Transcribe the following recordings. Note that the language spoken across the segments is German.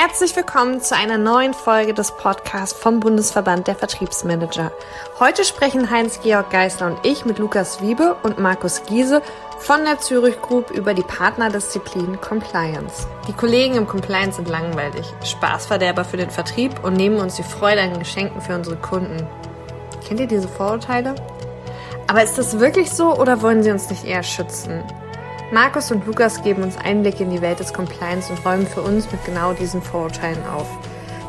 Herzlich willkommen zu einer neuen Folge des Podcasts vom Bundesverband der Vertriebsmanager. Heute sprechen Heinz-Georg Geisler und ich mit Lukas Wiebe und Markus Giese von der Zürich Group über die Partnerdisziplin Compliance. Die Kollegen im Compliance sind langweilig, Spaßverderber für den Vertrieb und nehmen uns die Freude an Geschenken für unsere Kunden. Kennt ihr diese Vorurteile? Aber ist das wirklich so oder wollen sie uns nicht eher schützen? Markus und Lukas geben uns Einblick in die Welt des Compliance und räumen für uns mit genau diesen Vorurteilen auf.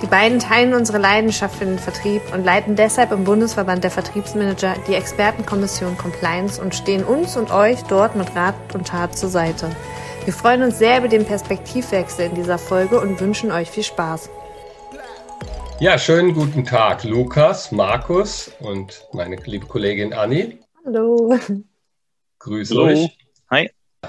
Die beiden teilen unsere Leidenschaft für den Vertrieb und leiten deshalb im Bundesverband der Vertriebsmanager die Expertenkommission Compliance und stehen uns und euch dort mit Rat und Tat zur Seite. Wir freuen uns sehr über den Perspektivwechsel in dieser Folge und wünschen euch viel Spaß. Ja, schönen guten Tag, Lukas, Markus und meine liebe Kollegin Anni. Hallo. Grüß Hallo. euch.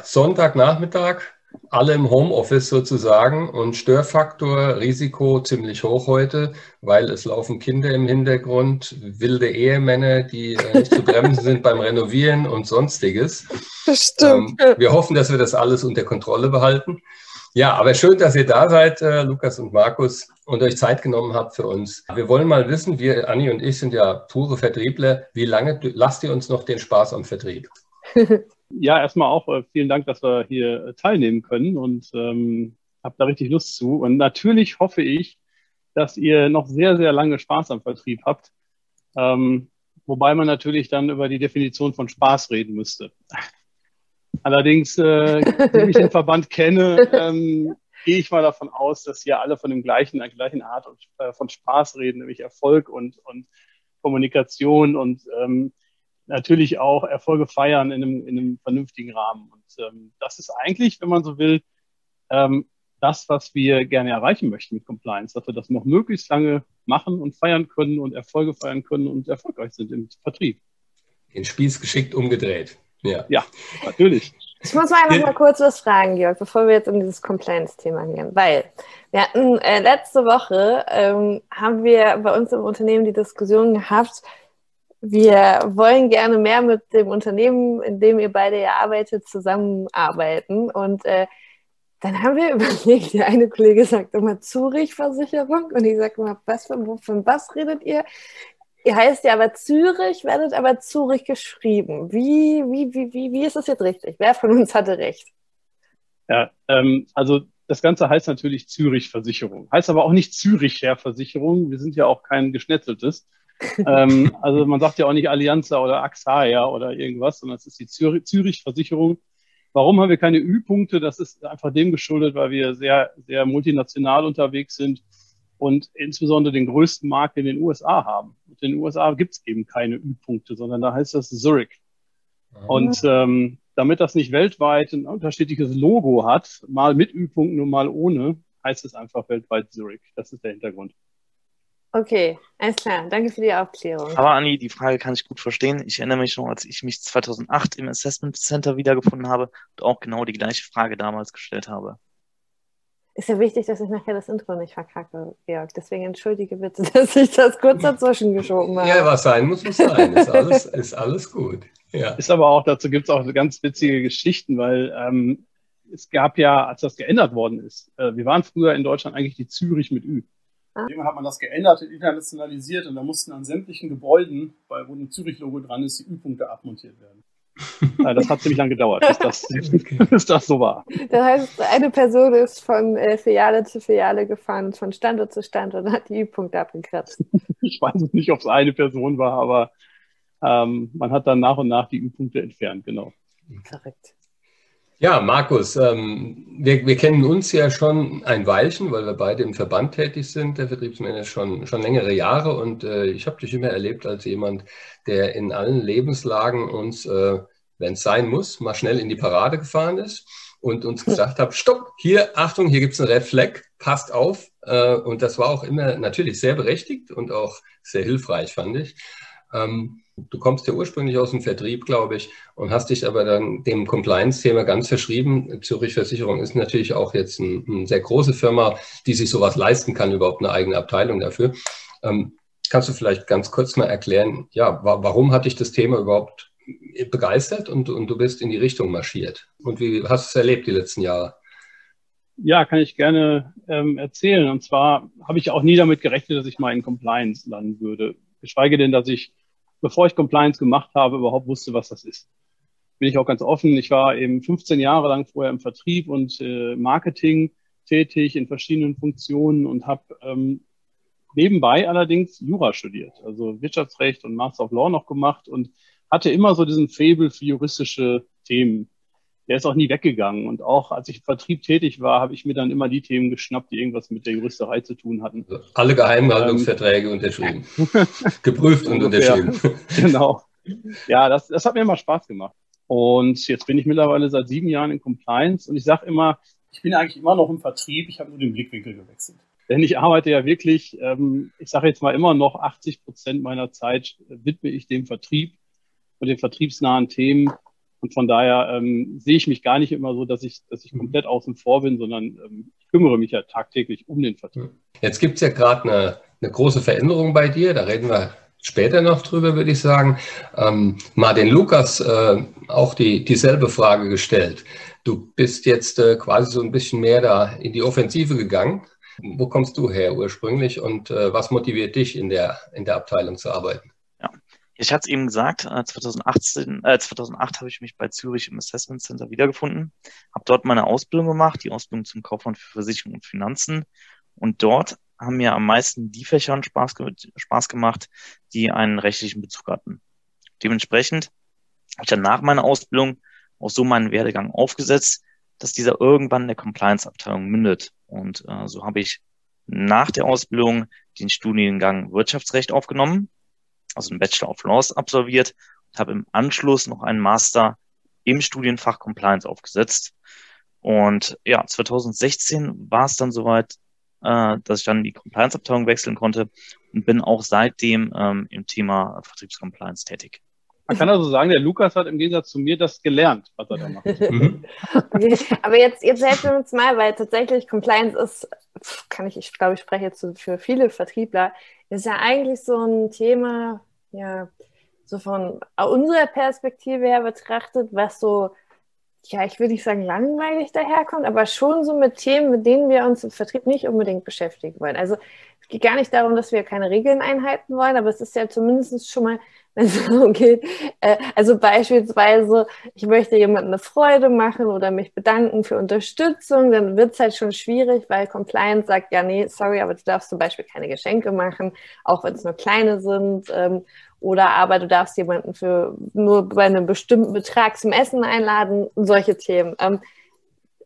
Sonntagnachmittag, alle im Homeoffice sozusagen und Störfaktor, Risiko ziemlich hoch heute, weil es laufen Kinder im Hintergrund, wilde Ehemänner, die äh, nicht zu bremsen sind beim Renovieren und sonstiges. Das stimmt. Ähm, wir hoffen, dass wir das alles unter Kontrolle behalten. Ja, aber schön, dass ihr da seid, äh, Lukas und Markus, und euch Zeit genommen habt für uns. Wir wollen mal wissen, wir, Anni und ich sind ja pure Vertriebler, wie lange lasst ihr uns noch den Spaß am Vertrieb? Ja, erstmal auch äh, vielen Dank, dass wir hier äh, teilnehmen können und ähm, habe da richtig Lust zu. Und natürlich hoffe ich, dass ihr noch sehr, sehr lange Spaß am Vertrieb habt. Ähm, wobei man natürlich dann über die Definition von Spaß reden müsste. Allerdings, äh, wenn ich den Verband kenne, ähm, gehe ich mal davon aus, dass hier alle von dem gleichen, der gleichen Art äh, von Spaß reden, nämlich Erfolg und, und Kommunikation und ähm, natürlich auch Erfolge feiern in einem, in einem vernünftigen Rahmen. Und ähm, das ist eigentlich, wenn man so will, ähm, das, was wir gerne erreichen möchten mit Compliance, dass wir das noch möglichst lange machen und feiern können und Erfolge feiern können und erfolgreich sind im Vertrieb. Den Spieß geschickt umgedreht. Ja, ja natürlich. Ich muss mal einfach mal kurz was fragen, Georg, bevor wir jetzt in dieses Compliance-Thema gehen. Weil wir hatten äh, letzte Woche, ähm, haben wir bei uns im Unternehmen die Diskussion gehabt, wir wollen gerne mehr mit dem Unternehmen, in dem ihr beide ja arbeitet, zusammenarbeiten. Und äh, dann haben wir überlegt, der eine Kollege sagt immer Zurich-Versicherung und ich sage immer, was von, von was redet ihr? Ihr heißt ja aber Zürich, werdet aber Zurich geschrieben. Wie, wie, wie, wie, wie ist das jetzt richtig? Wer von uns hatte recht? Ja, ähm, also das Ganze heißt natürlich Zürich-Versicherung. Heißt aber auch nicht Züricher Versicherung. Wir sind ja auch kein geschnetzeltes ähm, also man sagt ja auch nicht Allianza oder Axaia oder irgendwas, sondern es ist die Zürich-Versicherung. Warum haben wir keine Ü-Punkte? Das ist einfach dem geschuldet, weil wir sehr, sehr multinational unterwegs sind und insbesondere den größten Markt in den USA haben. in den USA gibt es eben keine Ü-Punkte, sondern da heißt das Zurich. Mhm. Und ähm, damit das nicht weltweit ein unterschiedliches Logo hat, mal mit Ü-Punkten und mal ohne, heißt es einfach weltweit Zurich. Das ist der Hintergrund. Okay, alles klar. Danke für die Aufklärung. Aber Anni, die Frage kann ich gut verstehen. Ich erinnere mich noch, als ich mich 2008 im Assessment Center wiedergefunden habe und auch genau die gleiche Frage damals gestellt habe. Ist ja wichtig, dass ich nachher das Intro nicht verkacke, Georg. Deswegen entschuldige bitte, dass ich das kurz dazwischen geschoben habe. Ja, was sein muss, muss sein. Ist alles, ist alles gut. Ja. Ist aber auch, dazu gibt es auch ganz witzige Geschichten, weil ähm, es gab ja, als das geändert worden ist, äh, wir waren früher in Deutschland eigentlich die Zürich mit Ü. Irgendwann hat man das geändert, internationalisiert und da mussten an sämtlichen Gebäuden, weil wo ein Zürich-Logo dran ist, die Ü-Punkte abmontiert werden. das hat ziemlich lange gedauert, bis das, bis das so war. Das heißt, eine Person ist von äh, Filiale zu Filiale gefahren, von Standort zu Standort und hat die Ü-Punkte abgekratzt. ich weiß nicht, ob es eine Person war, aber ähm, man hat dann nach und nach die Ü-Punkte entfernt, genau. Korrekt. Ja, Markus, ähm, wir, wir kennen uns ja schon ein Weilchen, weil wir beide im Verband tätig sind, der Vertriebsmanager schon, schon längere Jahre. Und äh, ich habe dich immer erlebt als jemand, der in allen Lebenslagen uns, äh, wenn es sein muss, mal schnell in die Parade gefahren ist und uns gesagt hat, stopp, hier, Achtung, hier gibt es einen Red Flag, passt auf. Äh, und das war auch immer natürlich sehr berechtigt und auch sehr hilfreich, fand ich. Ähm, du kommst ja ursprünglich aus dem Vertrieb, glaube ich, und hast dich aber dann dem Compliance-Thema ganz verschrieben. Zürich Versicherung ist natürlich auch jetzt eine ein sehr große Firma, die sich sowas leisten kann, überhaupt eine eigene Abteilung dafür. Ähm, kannst du vielleicht ganz kurz mal erklären, ja, wa warum hat dich das Thema überhaupt begeistert und, und du bist in die Richtung marschiert? Und wie hast du es erlebt die letzten Jahre? Ja, kann ich gerne ähm, erzählen. Und zwar habe ich auch nie damit gerechnet, dass ich mal in Compliance landen würde. Geschweige denn, dass ich, bevor ich Compliance gemacht habe, überhaupt wusste, was das ist. Bin ich auch ganz offen. Ich war eben 15 Jahre lang vorher im Vertrieb und äh, Marketing tätig in verschiedenen Funktionen und habe ähm, nebenbei allerdings Jura studiert, also Wirtschaftsrecht und Master of Law noch gemacht und hatte immer so diesen Faible für juristische Themen der ist auch nie weggegangen. Und auch als ich im Vertrieb tätig war, habe ich mir dann immer die Themen geschnappt, die irgendwas mit der Juristerei zu tun hatten. Also alle Geheimhaltungsverträge ähm, unterschrieben. Geprüft und unterschrieben. Genau. Ja, das, das hat mir immer Spaß gemacht. Und jetzt bin ich mittlerweile seit sieben Jahren in Compliance und ich sage immer, ich bin eigentlich immer noch im Vertrieb, ich habe nur den Blickwinkel gewechselt. Denn ich arbeite ja wirklich, ähm, ich sage jetzt mal immer noch, 80 Prozent meiner Zeit widme ich dem Vertrieb und den vertriebsnahen Themen und von daher ähm, sehe ich mich gar nicht immer so, dass ich, dass ich mhm. komplett außen vor bin, sondern ähm, ich kümmere mich ja tagtäglich um den Vertrieb. Jetzt gibt es ja gerade eine, eine große Veränderung bei dir, da reden wir später noch drüber, würde ich sagen. Ähm, Martin Lukas äh, auch die, dieselbe Frage gestellt. Du bist jetzt äh, quasi so ein bisschen mehr da in die Offensive gegangen. Wo kommst du her ursprünglich und äh, was motiviert dich in der, in der Abteilung zu arbeiten? Ich hatte es eben gesagt, 2018, äh, 2008 habe ich mich bei Zürich im Assessment Center wiedergefunden, habe dort meine Ausbildung gemacht, die Ausbildung zum Kaufmann für Versicherung und Finanzen. Und dort haben mir am meisten die Fächer Spaß, Spaß gemacht, die einen rechtlichen Bezug hatten. Dementsprechend habe ich dann nach meiner Ausbildung auch so meinen Werdegang aufgesetzt, dass dieser irgendwann in der Compliance-Abteilung mündet. Und äh, so habe ich nach der Ausbildung den Studiengang Wirtschaftsrecht aufgenommen also einen Bachelor of Laws absolviert und habe im Anschluss noch einen Master im Studienfach Compliance aufgesetzt. Und ja, 2016 war es dann soweit, äh, dass ich dann die Compliance-Abteilung wechseln konnte und bin auch seitdem ähm, im Thema Vertriebscompliance tätig. Man kann also sagen, der Lukas hat im Gegensatz zu mir das gelernt, was er da macht. Mhm. aber jetzt, jetzt helfen wir uns mal, weil tatsächlich Compliance ist, kann ich, ich glaube, ich spreche jetzt für viele Vertriebler, ist ja eigentlich so ein Thema, ja, so von unserer Perspektive her betrachtet, was so, ja, ich würde nicht sagen langweilig daherkommt, aber schon so mit Themen, mit denen wir uns im Vertrieb nicht unbedingt beschäftigen wollen. Also es geht gar nicht darum, dass wir keine Regeln einhalten wollen, aber es ist ja zumindest schon mal wenn es darum geht. Also beispielsweise, ich möchte jemandem eine Freude machen oder mich bedanken für Unterstützung, dann wird es halt schon schwierig, weil Compliance sagt, ja, nee, sorry, aber du darfst zum Beispiel keine Geschenke machen, auch wenn es nur kleine sind. Ähm, oder aber du darfst jemanden für nur bei einem bestimmten Betrag zum Essen einladen, solche Themen. Ähm,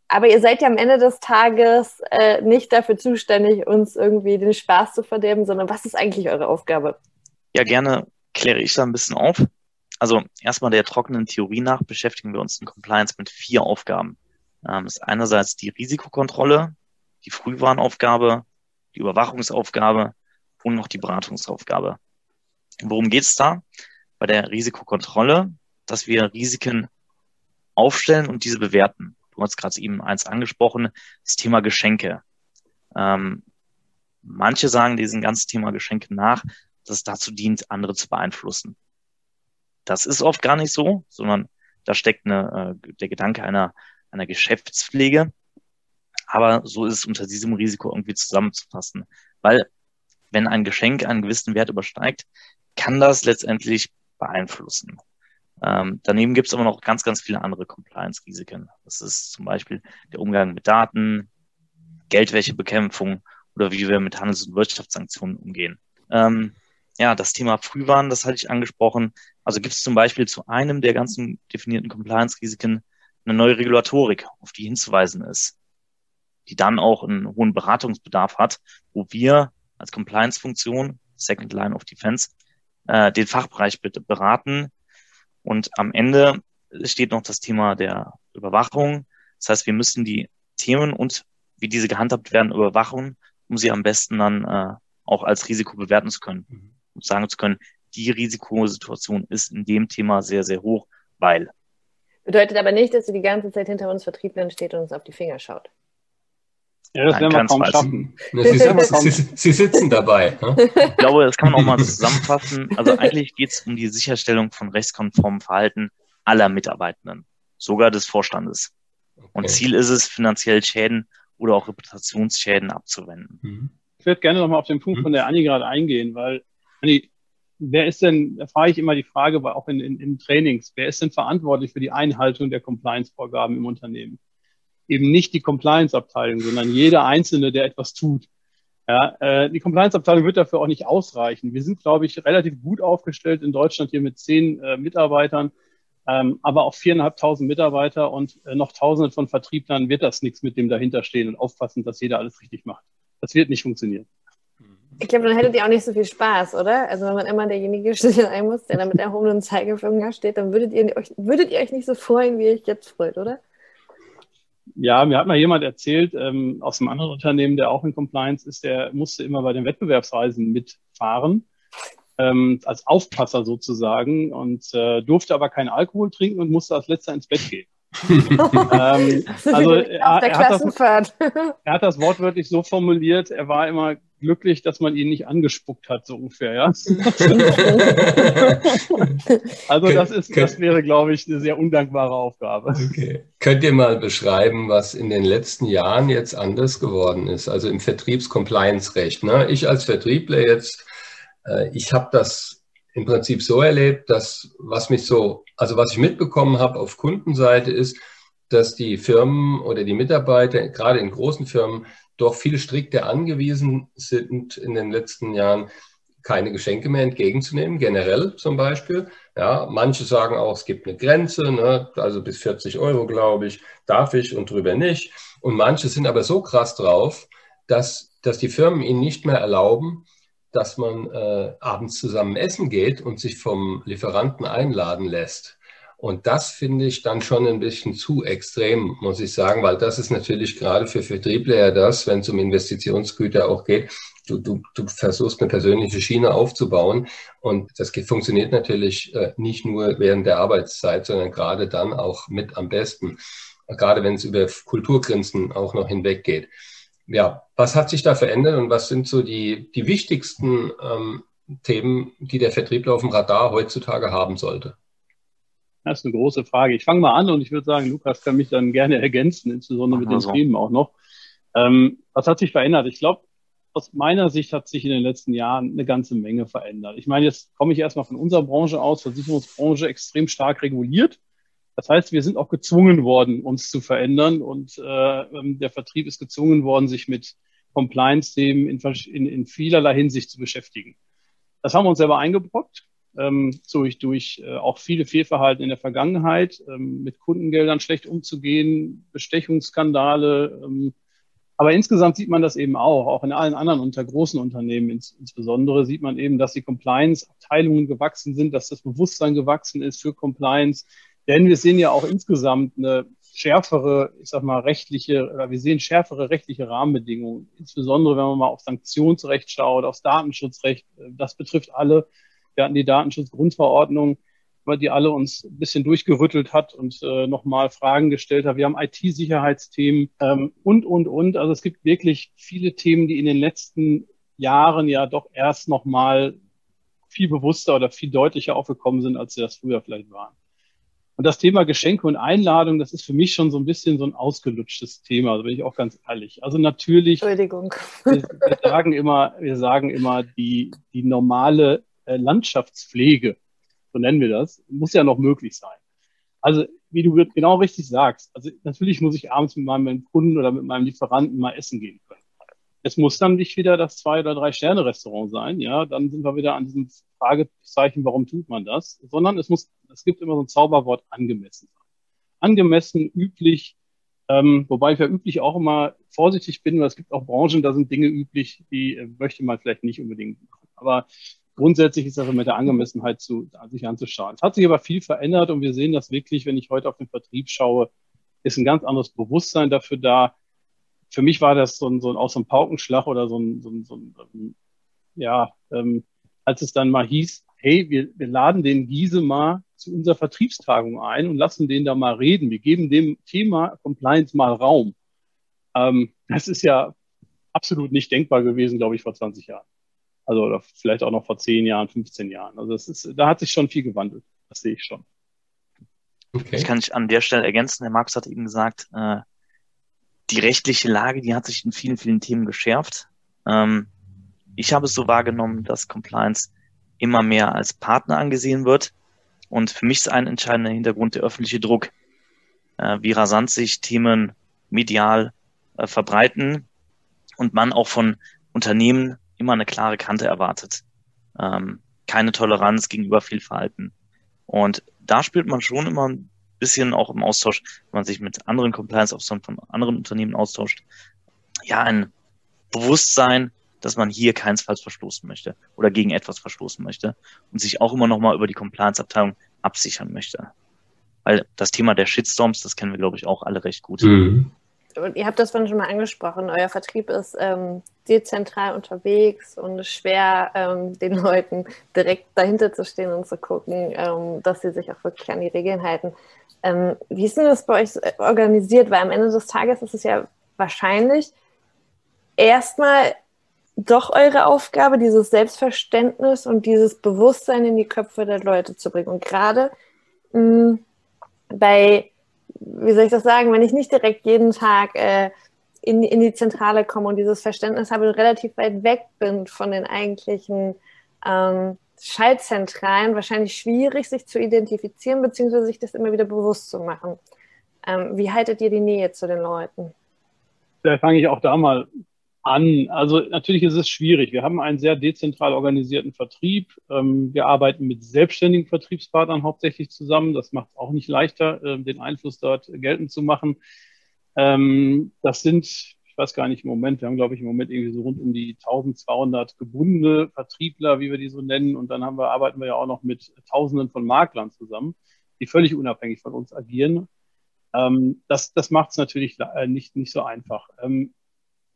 aber ihr seid ja am Ende des Tages äh, nicht dafür zuständig, uns irgendwie den Spaß zu verderben, sondern was ist eigentlich eure Aufgabe? Ja, gerne kläre ich da ein bisschen auf. Also erstmal der trockenen Theorie nach beschäftigen wir uns in Compliance mit vier Aufgaben. Ähm, das ist einerseits die Risikokontrolle, die Frühwarnaufgabe, die Überwachungsaufgabe und noch die Beratungsaufgabe. Worum geht es da? Bei der Risikokontrolle, dass wir Risiken aufstellen und diese bewerten. Du hast gerade eben eins angesprochen, das Thema Geschenke. Ähm, manche sagen diesem ganzen Thema Geschenke nach, das dazu dient, andere zu beeinflussen. Das ist oft gar nicht so, sondern da steckt eine, äh, der Gedanke einer, einer Geschäftspflege. Aber so ist es unter diesem Risiko irgendwie zusammenzufassen. Weil wenn ein Geschenk einen gewissen Wert übersteigt, kann das letztendlich beeinflussen. Ähm, daneben gibt es aber noch ganz, ganz viele andere Compliance-Risiken. Das ist zum Beispiel der Umgang mit Daten, Geldwäschebekämpfung oder wie wir mit Handels- und Wirtschaftssanktionen umgehen. Ähm, ja, das Thema Frühwarn, das hatte ich angesprochen. Also gibt es zum Beispiel zu einem der ganzen definierten Compliance-Risiken eine neue Regulatorik, auf die hinzuweisen ist, die dann auch einen hohen Beratungsbedarf hat, wo wir als Compliance-Funktion, Second Line of Defense, äh, den Fachbereich bitte beraten. Und am Ende steht noch das Thema der Überwachung. Das heißt, wir müssen die Themen und wie diese gehandhabt werden überwachen, um sie am besten dann äh, auch als Risiko bewerten zu können. Mhm und sagen zu können, die Risikosituation ist in dem Thema sehr, sehr hoch, weil. Bedeutet aber nicht, dass sie die ganze Zeit hinter uns Vertrieblern steht und uns auf die Finger schaut. Ja, das Nein, werden wir kaum schaffen. Sie, Sie, Sie, sitzen dabei. Ne? Ich glaube, das kann man auch mal zusammenfassen. Also eigentlich geht es um die Sicherstellung von rechtskonformem Verhalten aller Mitarbeitenden, sogar des Vorstandes. Okay. Und Ziel ist es, finanziell Schäden oder auch Reputationsschäden abzuwenden. Mhm. Ich würde gerne nochmal auf den Punkt von der Anni gerade eingehen, weil Anni, wer ist denn, da frage ich immer die Frage, auch in, in, in Trainings, wer ist denn verantwortlich für die Einhaltung der Compliance-Vorgaben im Unternehmen? Eben nicht die Compliance-Abteilung, sondern jeder Einzelne, der etwas tut. Ja, äh, die Compliance-Abteilung wird dafür auch nicht ausreichen. Wir sind, glaube ich, relativ gut aufgestellt in Deutschland hier mit zehn äh, Mitarbeitern, ähm, aber auch viereinhalbtausend Mitarbeiter und äh, noch Tausende von Vertrieblern wird das nichts mit dem dahinterstehen und aufpassen, dass jeder alles richtig macht. Das wird nicht funktionieren. Ich glaube, dann hättet ihr auch nicht so viel Spaß, oder? Also wenn man immer derjenige sein muss, der da mit erhobenen Zeigefinger steht, dann würdet ihr, euch, würdet ihr euch nicht so freuen, wie ihr euch jetzt freut, oder? Ja, mir hat mal jemand erzählt ähm, aus einem anderen Unternehmen, der auch in Compliance ist, der musste immer bei den Wettbewerbsreisen mitfahren, ähm, als Aufpasser sozusagen und äh, durfte aber keinen Alkohol trinken und musste als letzter ins Bett gehen. ähm, also er, er, hat das, er hat das wortwörtlich so formuliert, er war immer glücklich, dass man ihn nicht angespuckt hat, so ungefähr, ja. also das ist, das wäre, glaube ich, eine sehr undankbare Aufgabe. Okay. Könnt ihr mal beschreiben, was in den letzten Jahren jetzt anders geworden ist, also im Vertriebs-Compliance-Recht? Ne? Ich als Vertriebler jetzt, äh, ich habe das im Prinzip so erlebt, dass was mich so, also was ich mitbekommen habe auf Kundenseite ist, dass die Firmen oder die Mitarbeiter, gerade in großen Firmen, doch viel strikter angewiesen sind in den letzten Jahren, keine Geschenke mehr entgegenzunehmen, generell zum Beispiel. Ja, manche sagen auch, es gibt eine Grenze, ne? also bis 40 Euro, glaube ich, darf ich und drüber nicht. Und manche sind aber so krass drauf, dass, dass die Firmen ihnen nicht mehr erlauben, dass man äh, abends zusammen essen geht und sich vom Lieferanten einladen lässt. Und das finde ich dann schon ein bisschen zu extrem, muss ich sagen, weil das ist natürlich gerade für Vertriebler ja das, wenn es um Investitionsgüter auch geht. Du, du, du versuchst eine persönliche Schiene aufzubauen und das funktioniert natürlich äh, nicht nur während der Arbeitszeit, sondern gerade dann auch mit am besten, gerade wenn es über Kulturgrenzen auch noch hinweggeht. Ja, was hat sich da verändert und was sind so die, die wichtigsten ähm, Themen, die der Vertriebler auf dem Radar heutzutage haben sollte? Das ist eine große Frage. Ich fange mal an und ich würde sagen, Lukas kann mich dann gerne ergänzen, insbesondere mit den so. Themen auch noch. Ähm, was hat sich verändert? Ich glaube, aus meiner Sicht hat sich in den letzten Jahren eine ganze Menge verändert. Ich meine, jetzt komme ich erstmal von unserer Branche aus, Versicherungsbranche extrem stark reguliert. Das heißt, wir sind auch gezwungen worden, uns zu verändern und äh, ähm, der Vertrieb ist gezwungen worden, sich mit Compliance-Themen in, in, in vielerlei Hinsicht zu beschäftigen. Das haben wir uns selber eingebrockt ähm, durch, durch äh, auch viele Fehlverhalten in der Vergangenheit, ähm, mit Kundengeldern schlecht umzugehen, Bestechungsskandale. Ähm, aber insgesamt sieht man das eben auch, auch in allen anderen unter großen Unternehmen ins, insbesondere sieht man eben, dass die Compliance-Abteilungen gewachsen sind, dass das Bewusstsein gewachsen ist für Compliance. Denn wir sehen ja auch insgesamt eine schärfere, ich sag mal, rechtliche, oder wir sehen schärfere rechtliche Rahmenbedingungen, insbesondere wenn man mal auf Sanktionsrecht schaut, aufs Datenschutzrecht. Das betrifft alle. Wir hatten die Datenschutzgrundverordnung, die alle uns ein bisschen durchgerüttelt hat und äh, nochmal Fragen gestellt hat. Wir haben IT-Sicherheitsthemen ähm, und, und, und. Also es gibt wirklich viele Themen, die in den letzten Jahren ja doch erst nochmal viel bewusster oder viel deutlicher aufgekommen sind, als sie das früher vielleicht waren. Und das Thema Geschenke und Einladung, das ist für mich schon so ein bisschen so ein ausgelutschtes Thema, da bin ich auch ganz ehrlich. Also natürlich, Entschuldigung. Wir, wir sagen immer, wir sagen immer, die, die normale Landschaftspflege, so nennen wir das, muss ja noch möglich sein. Also, wie du genau richtig sagst, also natürlich muss ich abends mit meinem Kunden oder mit meinem Lieferanten mal essen gehen können. Es muss dann nicht wieder das zwei oder drei Sterne Restaurant sein, ja, dann sind wir wieder an diesem Fragezeichen, warum tut man das, sondern es muss, es gibt immer so ein Zauberwort angemessen sein. Angemessen, üblich, ähm, wobei ich ja üblich auch immer vorsichtig bin, weil es gibt auch Branchen, da sind Dinge üblich, die äh, möchte man vielleicht nicht unbedingt machen. Aber grundsätzlich ist das mit der Angemessenheit zu, sich anzuschauen. Es hat sich aber viel verändert und wir sehen das wirklich, wenn ich heute auf den Vertrieb schaue, ist ein ganz anderes Bewusstsein dafür da. Für mich war das so ein, so ein, auch so ein Paukenschlag oder so ein, so ein, so ein ja, ähm, als es dann mal hieß, hey, wir, wir laden den Giese mal zu unserer Vertriebstagung ein und lassen den da mal reden. Wir geben dem Thema Compliance mal Raum. Ähm, das ist ja absolut nicht denkbar gewesen, glaube ich, vor 20 Jahren. Also oder vielleicht auch noch vor 10 Jahren, 15 Jahren. Also das ist, da hat sich schon viel gewandelt. Das sehe ich schon. Okay. Ich kann dich an der Stelle ergänzen. Der Markus hat eben gesagt, äh, die rechtliche Lage, die hat sich in vielen, vielen Themen geschärft. Ähm, ich habe es so wahrgenommen, dass Compliance immer mehr als Partner angesehen wird. Und für mich ist ein entscheidender Hintergrund der öffentliche Druck, äh, wie rasant sich Themen medial äh, verbreiten und man auch von Unternehmen immer eine klare Kante erwartet. Ähm, keine Toleranz gegenüber Vielverhalten. Und da spielt man schon immer ein bisschen auch im Austausch, wenn man sich mit anderen Compliance-Officern von anderen Unternehmen austauscht, ja, ein Bewusstsein, dass man hier keinesfalls verstoßen möchte oder gegen etwas verstoßen möchte und sich auch immer nochmal über die Compliance-Abteilung absichern möchte. Weil das Thema der Shitstorms, das kennen wir, glaube ich, auch alle recht gut. Mhm. Ihr habt das vorhin schon mal angesprochen, euer Vertrieb ist ähm, dezentral unterwegs und es ist schwer, ähm, den Leuten direkt dahinter zu stehen und zu gucken, ähm, dass sie sich auch wirklich an die Regeln halten. Ähm, wie ist denn das bei euch organisiert? Weil am Ende des Tages ist es ja wahrscheinlich erstmal doch eure Aufgabe, dieses Selbstverständnis und dieses Bewusstsein in die Köpfe der Leute zu bringen. Und gerade mh, bei, wie soll ich das sagen, wenn ich nicht direkt jeden Tag äh, in, in die Zentrale komme und dieses Verständnis habe und relativ weit weg bin von den eigentlichen ähm, Schaltzentralen, wahrscheinlich schwierig, sich zu identifizieren, beziehungsweise sich das immer wieder bewusst zu machen. Ähm, wie haltet ihr die Nähe zu den Leuten? Da fange ich auch da mal an. Also natürlich ist es schwierig. Wir haben einen sehr dezentral organisierten Vertrieb. Ähm, wir arbeiten mit selbstständigen Vertriebspartnern hauptsächlich zusammen. Das macht es auch nicht leichter, äh, den Einfluss dort geltend zu machen. Ähm, das sind, ich weiß gar nicht im Moment, wir haben glaube ich im Moment irgendwie so rund um die 1200 gebundene Vertriebler, wie wir die so nennen. Und dann haben wir, arbeiten wir ja auch noch mit Tausenden von Maklern zusammen, die völlig unabhängig von uns agieren. Ähm, das das macht es natürlich äh, nicht, nicht so einfach.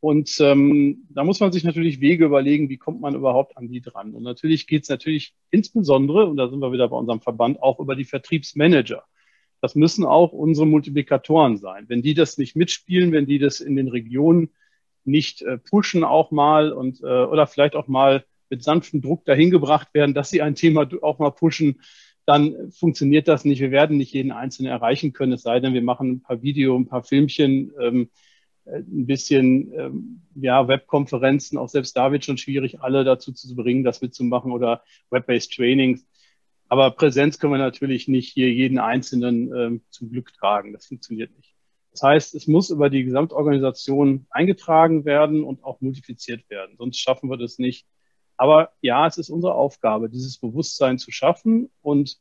Und ähm, da muss man sich natürlich Wege überlegen, wie kommt man überhaupt an die dran. Und natürlich geht es natürlich insbesondere, und da sind wir wieder bei unserem Verband, auch über die Vertriebsmanager. Das müssen auch unsere Multiplikatoren sein. Wenn die das nicht mitspielen, wenn die das in den Regionen nicht äh, pushen auch mal und äh, oder vielleicht auch mal mit sanftem Druck dahin gebracht werden, dass sie ein Thema auch mal pushen, dann funktioniert das nicht. Wir werden nicht jeden Einzelnen erreichen können, es sei denn, wir machen ein paar Video, ein paar Filmchen, ähm, ein bisschen ähm, ja, Webkonferenzen, auch selbst da wird schon schwierig, alle dazu zu bringen, das mitzumachen oder Web-based Trainings. Aber Präsenz können wir natürlich nicht hier jeden Einzelnen ähm, zum Glück tragen. Das funktioniert nicht. Das heißt, es muss über die Gesamtorganisation eingetragen werden und auch multipliziert werden. Sonst schaffen wir das nicht. Aber ja, es ist unsere Aufgabe, dieses Bewusstsein zu schaffen und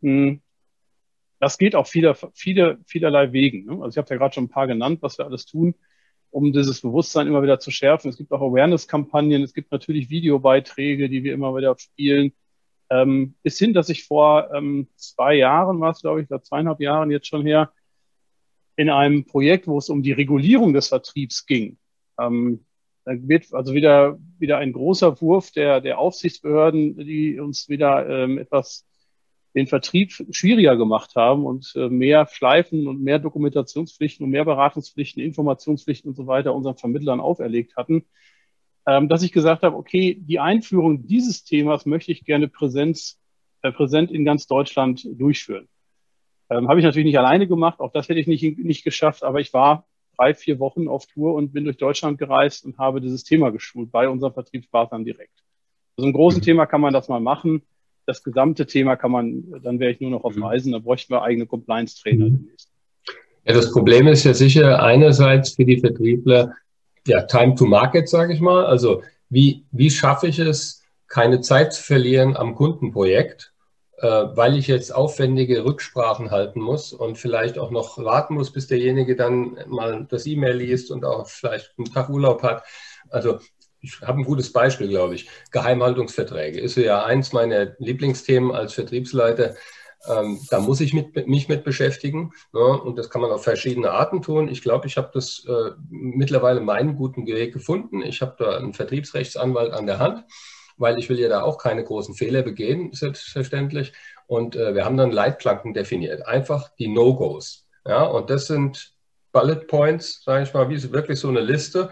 mh, hm, das geht auf viele, viele, vielerlei Wegen. Ne? Also ich habe ja gerade schon ein paar genannt, was wir alles tun, um dieses Bewusstsein immer wieder zu schärfen. Es gibt auch Awareness-Kampagnen, es gibt natürlich Videobeiträge, die wir immer wieder spielen. Ähm, bis hin, dass ich vor ähm, zwei Jahren, war es glaube ich, oder zweieinhalb Jahren jetzt schon her, in einem Projekt, wo es um die Regulierung des Vertriebs ging. Ähm, da wird also wieder, wieder ein großer Wurf der, der Aufsichtsbehörden, die uns wieder ähm, etwas den Vertrieb schwieriger gemacht haben und äh, mehr Schleifen und mehr Dokumentationspflichten und mehr Beratungspflichten, Informationspflichten und so weiter unseren Vermittlern auferlegt hatten, ähm, dass ich gesagt habe, okay, die Einführung dieses Themas möchte ich gerne Präsenz, äh, präsent in ganz Deutschland durchführen. Ähm, habe ich natürlich nicht alleine gemacht, auch das hätte ich nicht, nicht geschafft, aber ich war drei, vier Wochen auf Tour und bin durch Deutschland gereist und habe dieses Thema geschult bei unseren Vertriebspartnern direkt. Also ein großes mhm. Thema kann man das mal machen das gesamte Thema kann man, dann wäre ich nur noch auf mhm. Reisen, da bräuchten wir eigene Compliance-Trainer mhm. demnächst. Ja, das Problem ist ja sicher einerseits für die Vertriebler, ja, Time to Market, sage ich mal. Also wie, wie schaffe ich es, keine Zeit zu verlieren am Kundenprojekt, äh, weil ich jetzt aufwendige Rücksprachen halten muss und vielleicht auch noch warten muss, bis derjenige dann mal das E-Mail liest und auch vielleicht einen Tag Urlaub hat. Also ich habe ein gutes Beispiel, glaube ich. Geheimhaltungsverträge ist ja eins meiner Lieblingsthemen als Vertriebsleiter. Ähm, da muss ich mit, mich mit beschäftigen. Ne? Und das kann man auf verschiedene Arten tun. Ich glaube, ich habe das äh, mittlerweile meinen guten Weg gefunden. Ich habe da einen Vertriebsrechtsanwalt an der Hand, weil ich will ja da auch keine großen Fehler begehen, selbstverständlich. Und äh, wir haben dann Leitplanken definiert. Einfach die No-Gos. Ja, und das sind Bullet Points, sage ich mal, wie wirklich so eine Liste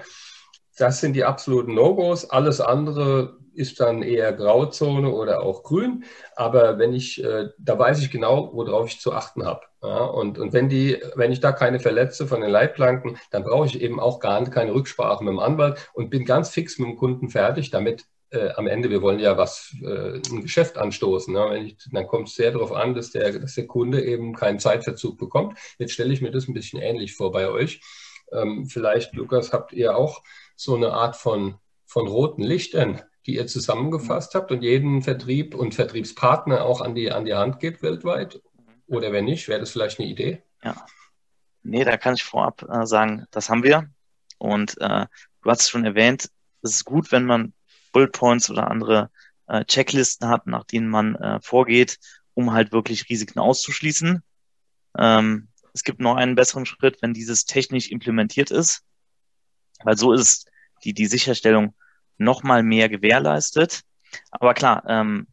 das sind die absoluten No-Gos. Alles andere ist dann eher Grauzone oder auch grün. Aber wenn ich, äh, da weiß ich genau, worauf ich zu achten habe. Ja, und, und wenn die, wenn ich da keine verletze von den Leitplanken, dann brauche ich eben auch gar keine Rücksprache mit dem Anwalt und bin ganz fix mit dem Kunden fertig, damit äh, am Ende, wir wollen ja was, äh, ein Geschäft anstoßen. Ne? Ich, dann kommt es sehr darauf an, dass der, dass der Kunde eben keinen Zeitverzug bekommt. Jetzt stelle ich mir das ein bisschen ähnlich vor bei euch. Ähm, vielleicht, Lukas, habt ihr auch so eine Art von, von roten Lichtern, die ihr zusammengefasst habt und jeden Vertrieb und Vertriebspartner auch an die, an die Hand geht weltweit? Oder wenn nicht, wäre das vielleicht eine Idee? Ja. Nee, da kann ich vorab äh, sagen, das haben wir. Und äh, du hast es schon erwähnt, es ist gut, wenn man Bullet Points oder andere äh, Checklisten hat, nach denen man äh, vorgeht, um halt wirklich Risiken auszuschließen. Ähm, es gibt noch einen besseren Schritt, wenn dieses technisch implementiert ist, weil so ist die, die Sicherstellung noch mal mehr gewährleistet. Aber klar, ähm,